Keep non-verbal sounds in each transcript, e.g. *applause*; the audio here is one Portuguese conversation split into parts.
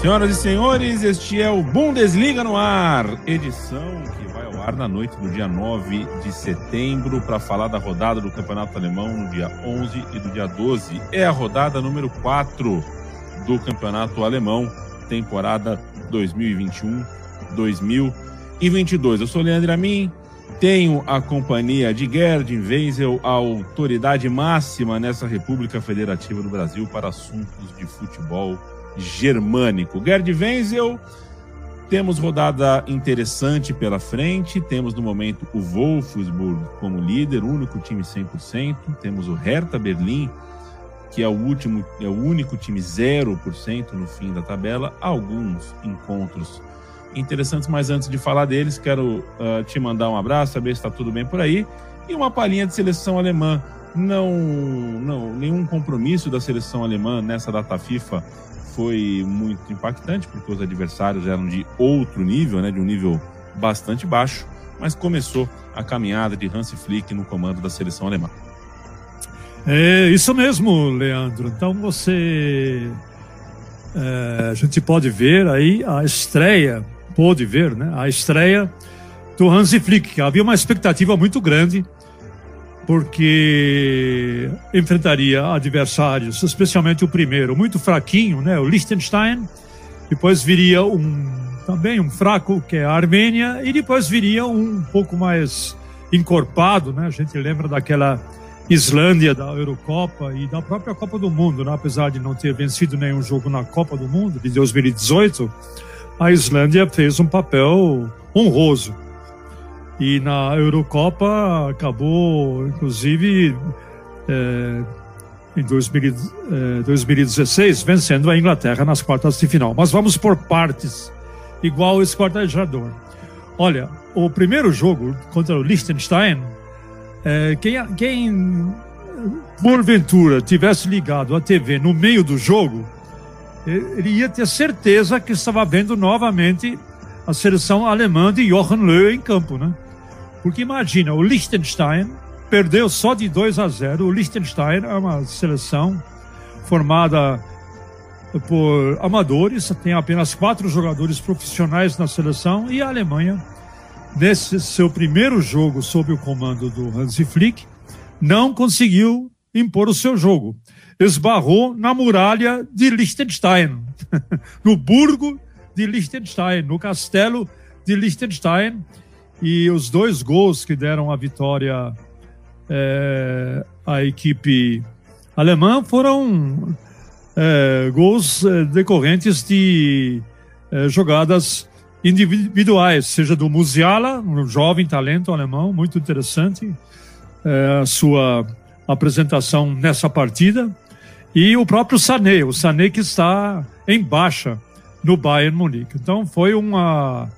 Senhoras e senhores, este é o Bundesliga no ar, edição que vai ao ar na noite do dia 9 de setembro para falar da rodada do Campeonato Alemão no dia 11 e do dia 12. É a rodada número 4 do Campeonato Alemão, temporada 2021-2022. Eu sou Leandro Amin, tenho a companhia de Gerd Wenzel, a autoridade máxima nessa República Federativa do Brasil para assuntos de futebol germânico. Gerd Wenzel, temos rodada interessante pela frente, temos no momento o Wolfsburg como líder, único time 100%, temos o Hertha Berlim, que é o último, é o único time 0% no fim da tabela, alguns encontros interessantes, mas antes de falar deles, quero uh, te mandar um abraço, saber se está tudo bem por aí, e uma palhinha de seleção alemã. Não, não, nenhum compromisso da seleção alemã nessa data FIFA foi muito impactante, porque os adversários eram de outro nível, né, de um nível bastante baixo, mas começou a caminhada de Hans Flick no comando da seleção alemã. É isso mesmo, Leandro. Então você. É, a gente pode ver aí a estreia, pôde ver, né? A estreia do Hans Flick, que havia uma expectativa muito grande porque enfrentaria adversários, especialmente o primeiro, muito fraquinho, né, o Liechtenstein, depois viria um também um fraco, que é a Armênia, e depois viria um pouco mais encorpado, né? A gente lembra daquela Islândia da Eurocopa e da própria Copa do Mundo, né? apesar de não ter vencido nenhum jogo na Copa do Mundo de 2018, a Islândia fez um papel honroso. E na Eurocopa acabou, inclusive, é, em 2000, é, 2016, vencendo a Inglaterra nas quartas de final. Mas vamos por partes, igual o esquadrejador. Olha, o primeiro jogo contra o Liechtenstein, é, quem, quem porventura tivesse ligado a TV no meio do jogo, ele ia ter certeza que estava vendo novamente a seleção alemã de Johann Löw em campo, né? Porque imagina, o Liechtenstein perdeu só de 2 a 0. O Liechtenstein é uma seleção formada por amadores, tem apenas quatro jogadores profissionais na seleção e a Alemanha, nesse seu primeiro jogo sob o comando do Hansi Flick, não conseguiu impor o seu jogo. Esbarrou na muralha de Liechtenstein, *laughs* no burgo de Liechtenstein, no castelo de Liechtenstein, e os dois gols que deram a vitória é, à equipe alemã foram é, gols é, decorrentes de é, jogadas individuais, seja do Musiala, um jovem talento alemão, muito interessante é, a sua apresentação nessa partida, e o próprio Sané, o Sané que está em baixa no Bayern Munique. Então foi uma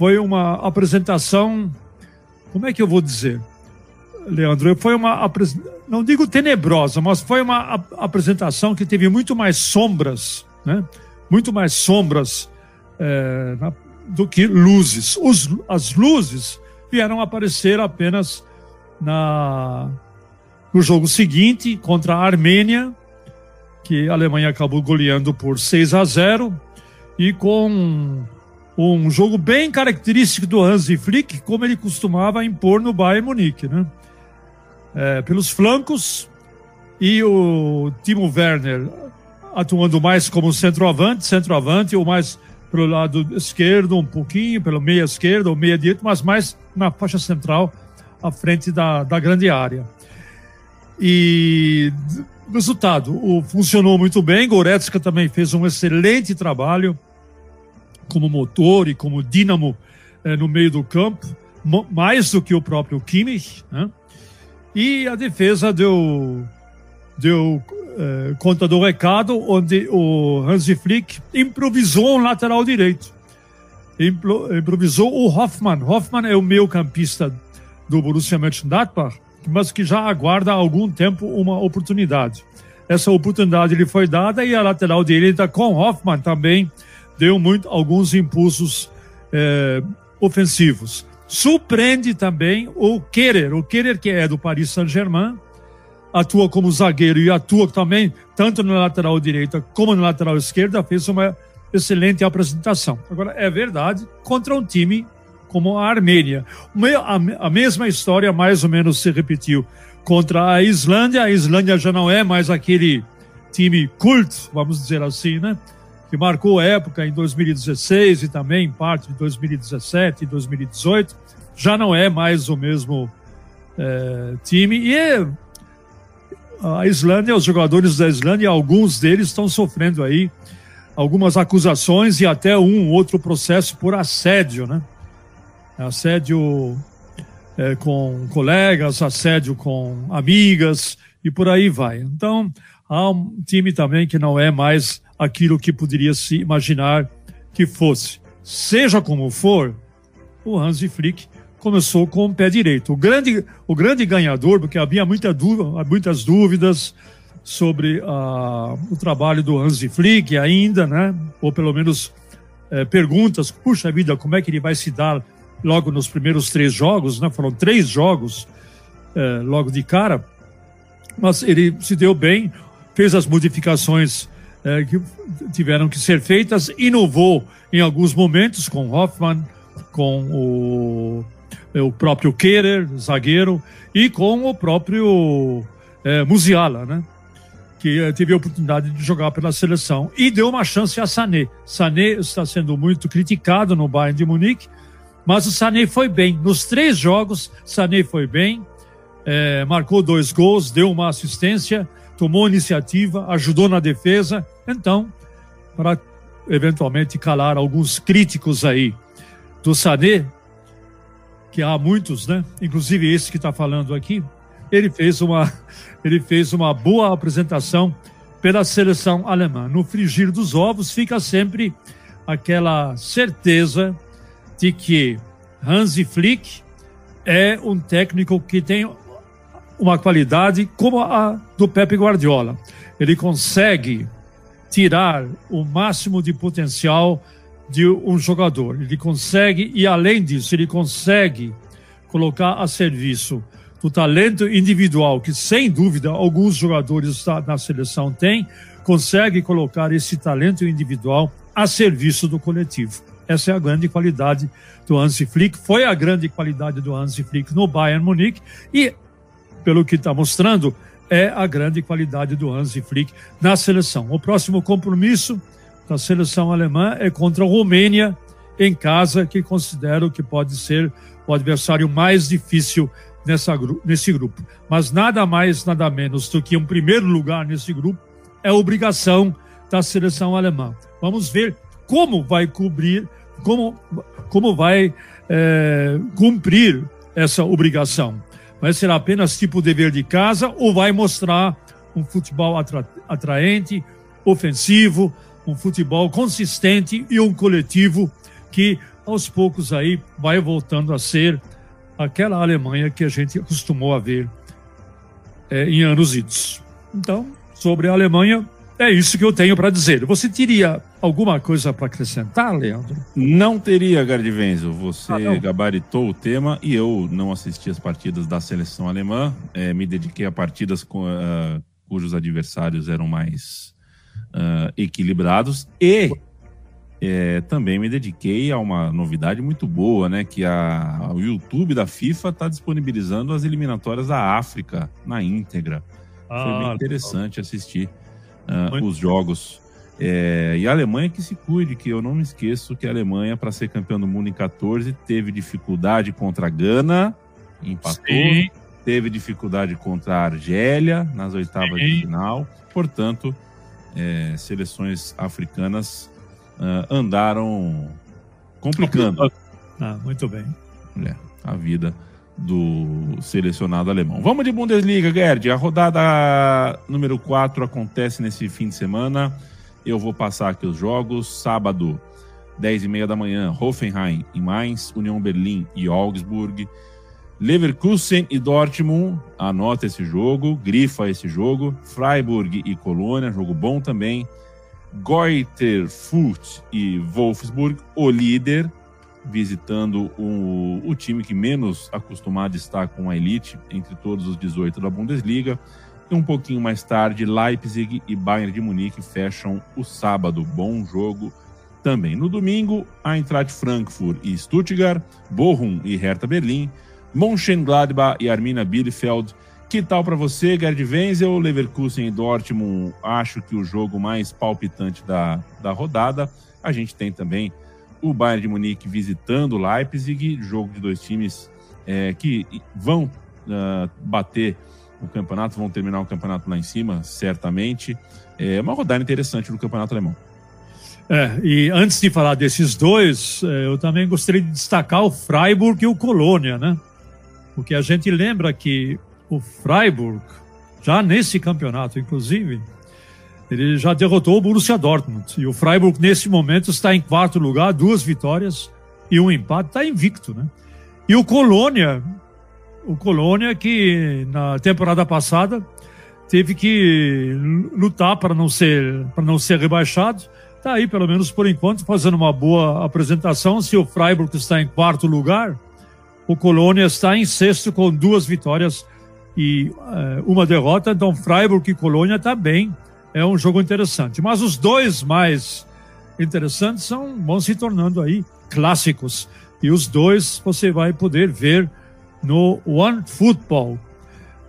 foi uma apresentação, como é que eu vou dizer, Leandro? Foi uma, não digo tenebrosa, mas foi uma apresentação que teve muito mais sombras, né? Muito mais sombras é, na, do que luzes. Os, as luzes vieram aparecer apenas na, no jogo seguinte contra a Armênia, que a Alemanha acabou goleando por 6 a 0 e com um jogo bem característico do Hansi Flick, como ele costumava impor no Bayern Munique, né? É, pelos flancos e o Timo Werner atuando mais como centroavante, centroavante ou mais pelo lado esquerdo um pouquinho, pelo meia esquerda ou meia direita, mas mais na faixa central, à frente da, da grande área. E resultado, o, funcionou muito bem, Goretzka também fez um excelente trabalho, como motor e como dínamo eh, no meio do campo, mais do que o próprio Kimmich. Né? E a defesa deu, deu eh, conta do recado, onde o Hansi Flick improvisou um lateral direito. Impro, improvisou o Hoffmann. Hoffmann é o meio campista do Borussia Mönchengladbach, mas que já aguarda há algum tempo uma oportunidade. Essa oportunidade lhe foi dada e a lateral direita com Hoffmann também deu muito, alguns impulsos é, ofensivos. Surpreende também o Kerer, o Kerer que é do Paris Saint-Germain, atua como zagueiro e atua também tanto na lateral direita como na lateral esquerda, fez uma excelente apresentação. Agora, é verdade, contra um time como a Armênia. A mesma história mais ou menos se repetiu contra a Islândia. A Islândia já não é mais aquele time cult, vamos dizer assim, né? Que marcou época em 2016 e também em parte de 2017 e 2018. Já não é mais o mesmo é, time. E a Islândia, os jogadores da Islândia, alguns deles estão sofrendo aí algumas acusações e até um outro processo por assédio, né? Assédio é, com colegas, assédio com amigas e por aí vai. Então, há um time também que não é mais aquilo que poderia se imaginar que fosse. Seja como for, o Hansi Flick começou com o pé direito. O grande, o grande ganhador, porque havia muita dúvida, muitas dúvidas sobre uh, o trabalho do Hansi Flick ainda, né? Ou pelo menos é, perguntas, puxa vida, como é que ele vai se dar logo nos primeiros três jogos, né? Foram três jogos é, logo de cara, mas ele se deu bem, fez as modificações é, que tiveram que ser feitas, inovou em alguns momentos com Hoffman, com o o próprio Kehrer, zagueiro, e com o próprio é, Musiala, né? que é, teve a oportunidade de jogar pela seleção e deu uma chance a Sané. Sané está sendo muito criticado no Bayern de Munique, mas o Sané foi bem. Nos três jogos, Sané foi bem, é, marcou dois gols, deu uma assistência, tomou iniciativa, ajudou na defesa. Então, para eventualmente calar alguns críticos aí do Sané, que há muitos, né? Inclusive esse que está falando aqui, ele fez uma, *laughs* ele fez uma boa apresentação pela seleção alemã. No frigir dos ovos fica sempre aquela certeza de que Hansi Flick é um técnico que tem uma qualidade como a do Pepe Guardiola. Ele consegue tirar o máximo de potencial de um jogador. Ele consegue, e além disso, ele consegue colocar a serviço do talento individual, que sem dúvida alguns jogadores na seleção têm, consegue colocar esse talento individual a serviço do coletivo. Essa é a grande qualidade do Hansi Flick, foi a grande qualidade do Hansi Flick no Bayern Munique e, pelo que está mostrando, é a grande qualidade do Hansi Flick na seleção. O próximo compromisso da seleção alemã é contra a Romênia em casa, que considero que pode ser o adversário mais difícil nessa, nesse grupo. Mas nada mais, nada menos do que um primeiro lugar nesse grupo é obrigação da seleção alemã. Vamos ver como vai cobrir, como, como vai é, cumprir essa obrigação. Vai ser apenas tipo dever de casa ou vai mostrar um futebol atra, atraente, ofensivo, um futebol consistente e um coletivo que aos poucos aí vai voltando a ser aquela Alemanha que a gente acostumou a ver é, em anos idos. Então, sobre a Alemanha, é isso que eu tenho para dizer. Você teria alguma coisa para acrescentar, Leandro? Não teria, Gardivenzo. Você ah, gabaritou o tema e eu não assisti as partidas da seleção alemã. É, me dediquei a partidas com, uh, cujos adversários eram mais uh, equilibrados e é, também me dediquei a uma novidade muito boa, né? Que a, o YouTube da FIFA está disponibilizando as eliminatórias da África na íntegra. Ah, Foi bem interessante assistir uh, os jogos. É, e a Alemanha que se cuide, que eu não me esqueço que a Alemanha, para ser campeã do mundo em 14, teve dificuldade contra a Gana, empatou. Sim. Teve dificuldade contra a Argélia nas oitavas Sim. de final. Portanto, é, seleções africanas uh, andaram complicando. Ah, muito bem. É, a vida do selecionado alemão. Vamos de Bundesliga, Gerd. A rodada número 4 acontece nesse fim de semana. Eu vou passar aqui os jogos. Sábado, 10 e meia da manhã, Hoffenheim e Mainz, União Berlim e Augsburg. Leverkusen e Dortmund, anota esse jogo, grifa esse jogo. Freiburg e Colônia, jogo bom também. Goiter Furt e Wolfsburg, o líder, visitando o, o time que menos acostumado está com a elite entre todos os 18 da Bundesliga. E um pouquinho mais tarde, Leipzig e Bayern de Munique fecham o sábado. Bom jogo também. No domingo, Eintracht Frankfurt e Stuttgart, Bochum e Hertha Berlim, Mönchengladbach e Arminia Bielefeld. Que tal para você, Gerd Wenzel, Leverkusen e Dortmund? Acho que o jogo mais palpitante da, da rodada. A gente tem também o Bayern de Munique visitando Leipzig, jogo de dois times é, que vão uh, bater o campeonato, vão terminar o campeonato lá em cima, certamente. É uma rodada interessante do campeonato alemão. É, e antes de falar desses dois, é, eu também gostaria de destacar o Freiburg e o Colônia, né? Porque a gente lembra que o Freiburg, já nesse campeonato, inclusive, ele já derrotou o Borussia Dortmund. E o Freiburg, nesse momento, está em quarto lugar, duas vitórias e um empate, está invicto, né? E o Colônia, o Colônia que na temporada passada teve que lutar para não ser para não ser rebaixado, está aí pelo menos por enquanto fazendo uma boa apresentação. Se o Freiburg está em quarto lugar, o Colônia está em sexto com duas vitórias e uh, uma derrota. Então, Freiburg e Colônia está bem. É um jogo interessante. Mas os dois mais interessantes são, vão se tornando aí clássicos. E os dois você vai poder ver no One Football.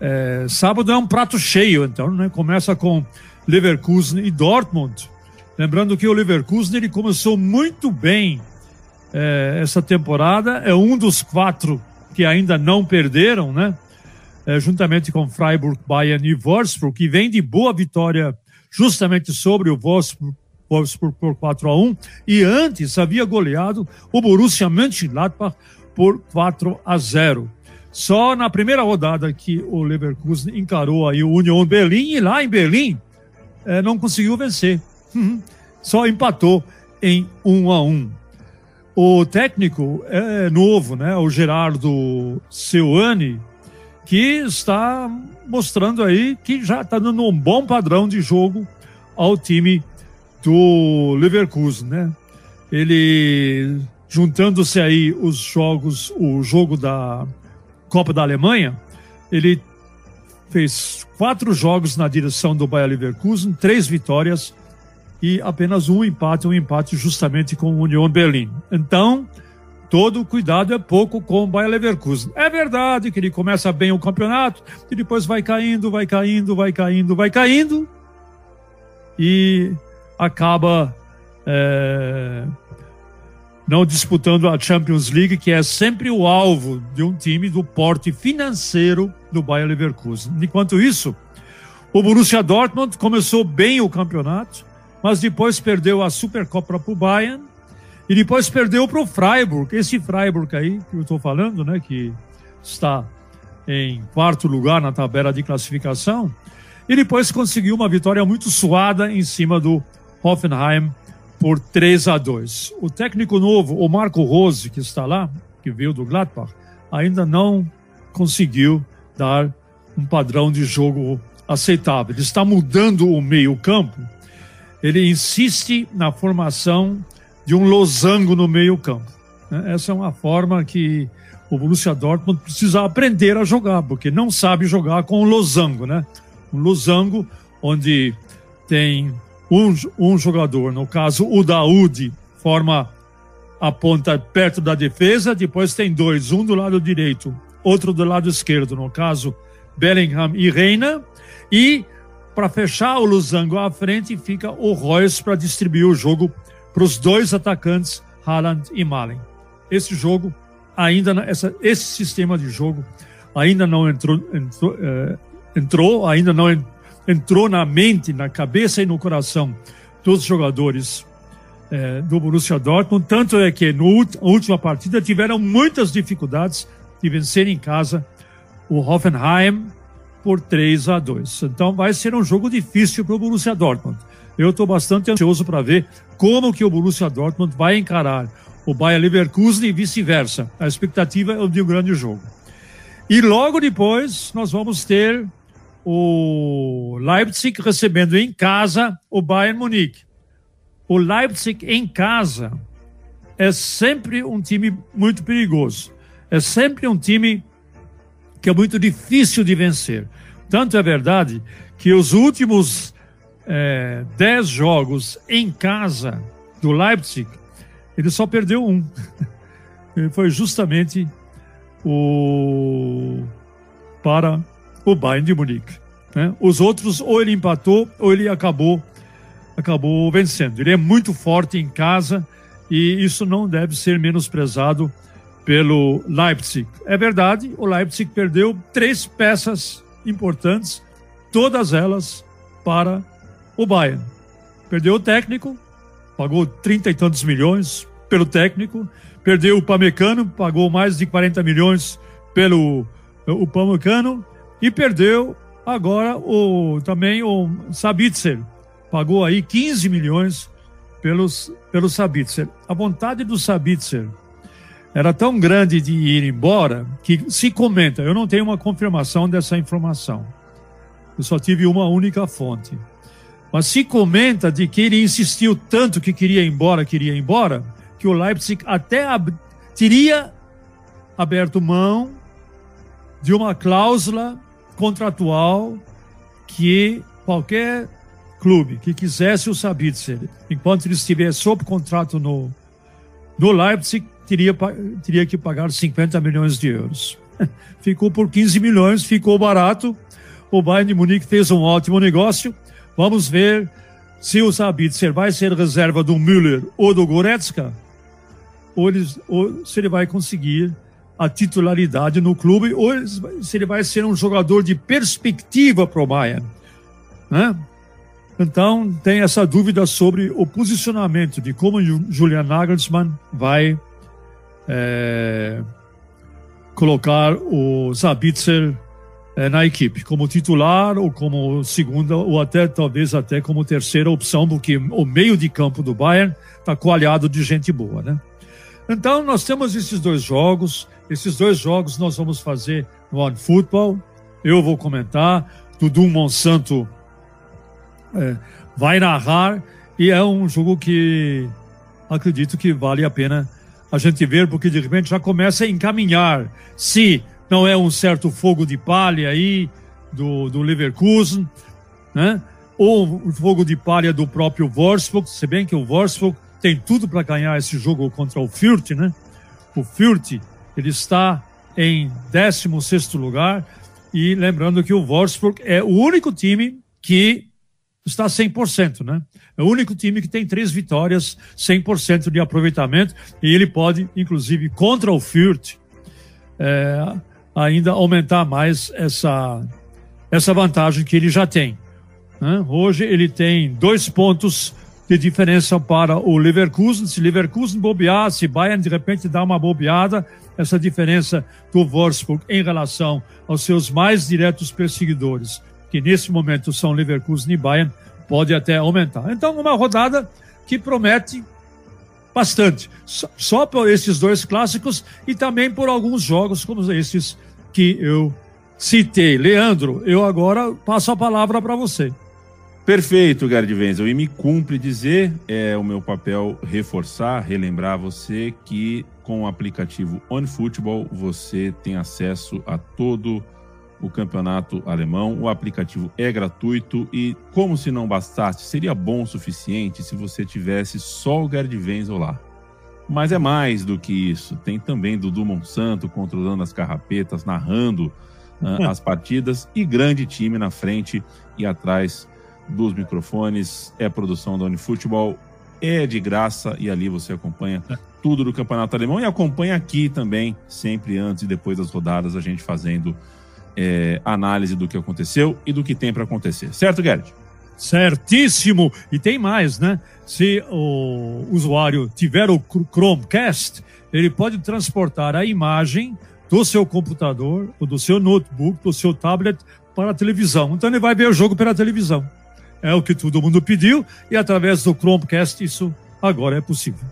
É, sábado é um prato cheio, então, né? Começa com Leverkusen e Dortmund. Lembrando que o Leverkusen ele começou muito bem é, essa temporada, é um dos quatro que ainda não perderam, né? É, juntamente com Freiburg, Bayern e Wolfsburg, que vem de boa vitória justamente sobre o Wolfsburg, Wolfsburg por 4 a 1 e antes havia goleado o Borussia Mönchengladbach por 4 a 0. Só na primeira rodada que o Leverkusen encarou aí o Union Berlim e lá em Berlim é, não conseguiu vencer. Uhum. Só empatou em 1 a 1. O técnico é novo, né? O Gerardo Seuani, que está mostrando aí que já está dando um bom padrão de jogo ao time do Leverkusen, né? Ele juntando-se aí os jogos, o jogo da Copa da Alemanha, ele fez quatro jogos na direção do Bayer Leverkusen, três vitórias e apenas um empate, um empate justamente com o Union Berlim. Então, todo cuidado é pouco com o Bayer Leverkusen. É verdade que ele começa bem o campeonato e depois vai caindo, vai caindo, vai caindo, vai caindo e acaba é, não disputando a Champions League, que é sempre o alvo de um time do porte financeiro do Bayer Leverkusen. Enquanto isso, o Borussia Dortmund começou bem o campeonato, mas depois perdeu a Supercopa para o Bayern e depois perdeu para o Freiburg. Esse Freiburg aí que eu estou falando, né, que está em quarto lugar na tabela de classificação, e depois conseguiu uma vitória muito suada em cima do Hoffenheim por 3 a 2. O técnico novo, o Marco Rose, que está lá, que veio do Gladbach, ainda não conseguiu dar um padrão de jogo aceitável. Ele está mudando o meio-campo. Ele insiste na formação de um losango no meio-campo. Né? Essa é uma forma que o Borussia Dortmund precisa aprender a jogar, porque não sabe jogar com o losango, né? Um losango onde tem um, um jogador, no caso o Daoud, forma a ponta perto da defesa, depois tem dois, um do lado direito, outro do lado esquerdo, no caso Bellingham e Reina, e para fechar o losango à frente fica o Royce para distribuir o jogo para os dois atacantes, Haaland e Malen. Esse jogo ainda essa, esse sistema de jogo ainda não entrou, entrou, é, entrou ainda não entrou na mente, na cabeça e no coração dos jogadores é, do Borussia Dortmund. Tanto é que na última partida tiveram muitas dificuldades de vencer em casa o Hoffenheim por 3 a 2. Então vai ser um jogo difícil para o Borussia Dortmund. Eu estou bastante ansioso para ver como que o Borussia Dortmund vai encarar o Bayer Leverkusen e vice-versa. A expectativa é de um grande jogo. E logo depois nós vamos ter o Leipzig recebendo em casa o Bayern Munique. O Leipzig em casa é sempre um time muito perigoso. É sempre um time que é muito difícil de vencer. Tanto é verdade que os últimos é, dez jogos em casa do Leipzig, ele só perdeu um. *laughs* Foi justamente o para o Bayern de Munique. Né? Os outros, ou ele empatou, ou ele acabou, acabou vencendo. Ele é muito forte em casa e isso não deve ser menosprezado pelo Leipzig. É verdade, o Leipzig perdeu três peças importantes, todas elas para o Bayern. Perdeu o técnico, pagou trinta e tantos milhões pelo técnico, perdeu o Pamecano, pagou mais de 40 milhões pelo o Pamecano e perdeu agora o também o Sabitzer, pagou aí 15 milhões pelos pelo Sabitzer. A vontade do Sabitzer era tão grande de ir embora que se comenta, eu não tenho uma confirmação dessa informação. Eu só tive uma única fonte. Mas se comenta de que ele insistiu tanto que queria ir embora, queria ir embora, que o Leipzig até ab teria aberto mão de uma cláusula contratual que qualquer clube que quisesse o Sabitzer, enquanto ele estiver sob contrato no, no Leipzig, teria, teria que pagar 50 milhões de euros. *laughs* Ficou por 15 milhões, ficou barato. O Bayern de Munique fez um ótimo negócio. Vamos ver se o Sabitzer vai ser reserva do Müller ou do Goretzka, ou, ou se ele vai conseguir a titularidade no clube, ou se ele vai ser um jogador de perspectiva para o Bayern. Né? Então, tem essa dúvida sobre o posicionamento de como Julian Nagelsmann vai é, colocar o Zabitzer é, na equipe, como titular ou como segunda, ou até talvez até como terceira opção, porque o meio de campo do Bayern está coalhado de gente boa, né? Então, nós temos esses dois jogos. Esses dois jogos nós vamos fazer no One Football. Eu vou comentar. Dudu Monsanto é, vai narrar e é um jogo que acredito que vale a pena a gente ver, porque de repente já começa a encaminhar. Se não é um certo fogo de palha aí do, do Leverkusen, né? ou o fogo de palha do próprio Wolfsburg, se bem que o Wolfsburg tem tudo para ganhar esse jogo contra o Fürth, né? O Fürth, ele está em 16º lugar e lembrando que o Wolfsburg é o único time que está 100%, né? É o único time que tem três vitórias, 100% de aproveitamento, e ele pode, inclusive, contra o Fürth, é, ainda aumentar mais essa, essa vantagem que ele já tem. Né? Hoje ele tem dois pontos de diferença para o Leverkusen. Se Leverkusen bobear, se Bayern de repente dá uma bobeada, essa diferença do Wolfsburg em relação aos seus mais diretos perseguidores que nesse momento são Leverkusen e Bayern, pode até aumentar. Então, uma rodada que promete bastante, só por esses dois clássicos e também por alguns jogos como esses que eu citei. Leandro, eu agora passo a palavra para você. Perfeito, Gerd Wenzel. E me cumpre dizer, é o meu papel reforçar, relembrar você que com o aplicativo OnFootball você tem acesso a todo o campeonato alemão. O aplicativo é gratuito e, como se não bastasse, seria bom o suficiente se você tivesse só o Gerd Wenzel lá. Mas é mais do que isso. Tem também Dudu Monsanto controlando as carrapetas, narrando uh, *laughs* as partidas e grande time na frente e atrás dos microfones. É produção da Unifutebol, é de graça e ali você acompanha é. tudo do campeonato alemão e acompanha aqui também, sempre antes e depois das rodadas, a gente fazendo é, análise do que aconteceu e do que tem para acontecer. Certo, Gerd? Certíssimo! E tem mais, né? Se o usuário tiver o Chromecast, ele pode transportar a imagem do seu computador, ou do seu notebook, do seu tablet para a televisão. Então ele vai ver o jogo pela televisão. É o que todo mundo pediu e através do Chromecast isso agora é possível.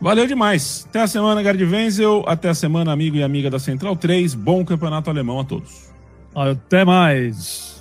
Valeu demais. Até a semana, Gerd Wenzel. Até a semana, amigo e amiga da Central 3. Bom campeonato alemão a todos. Até mais.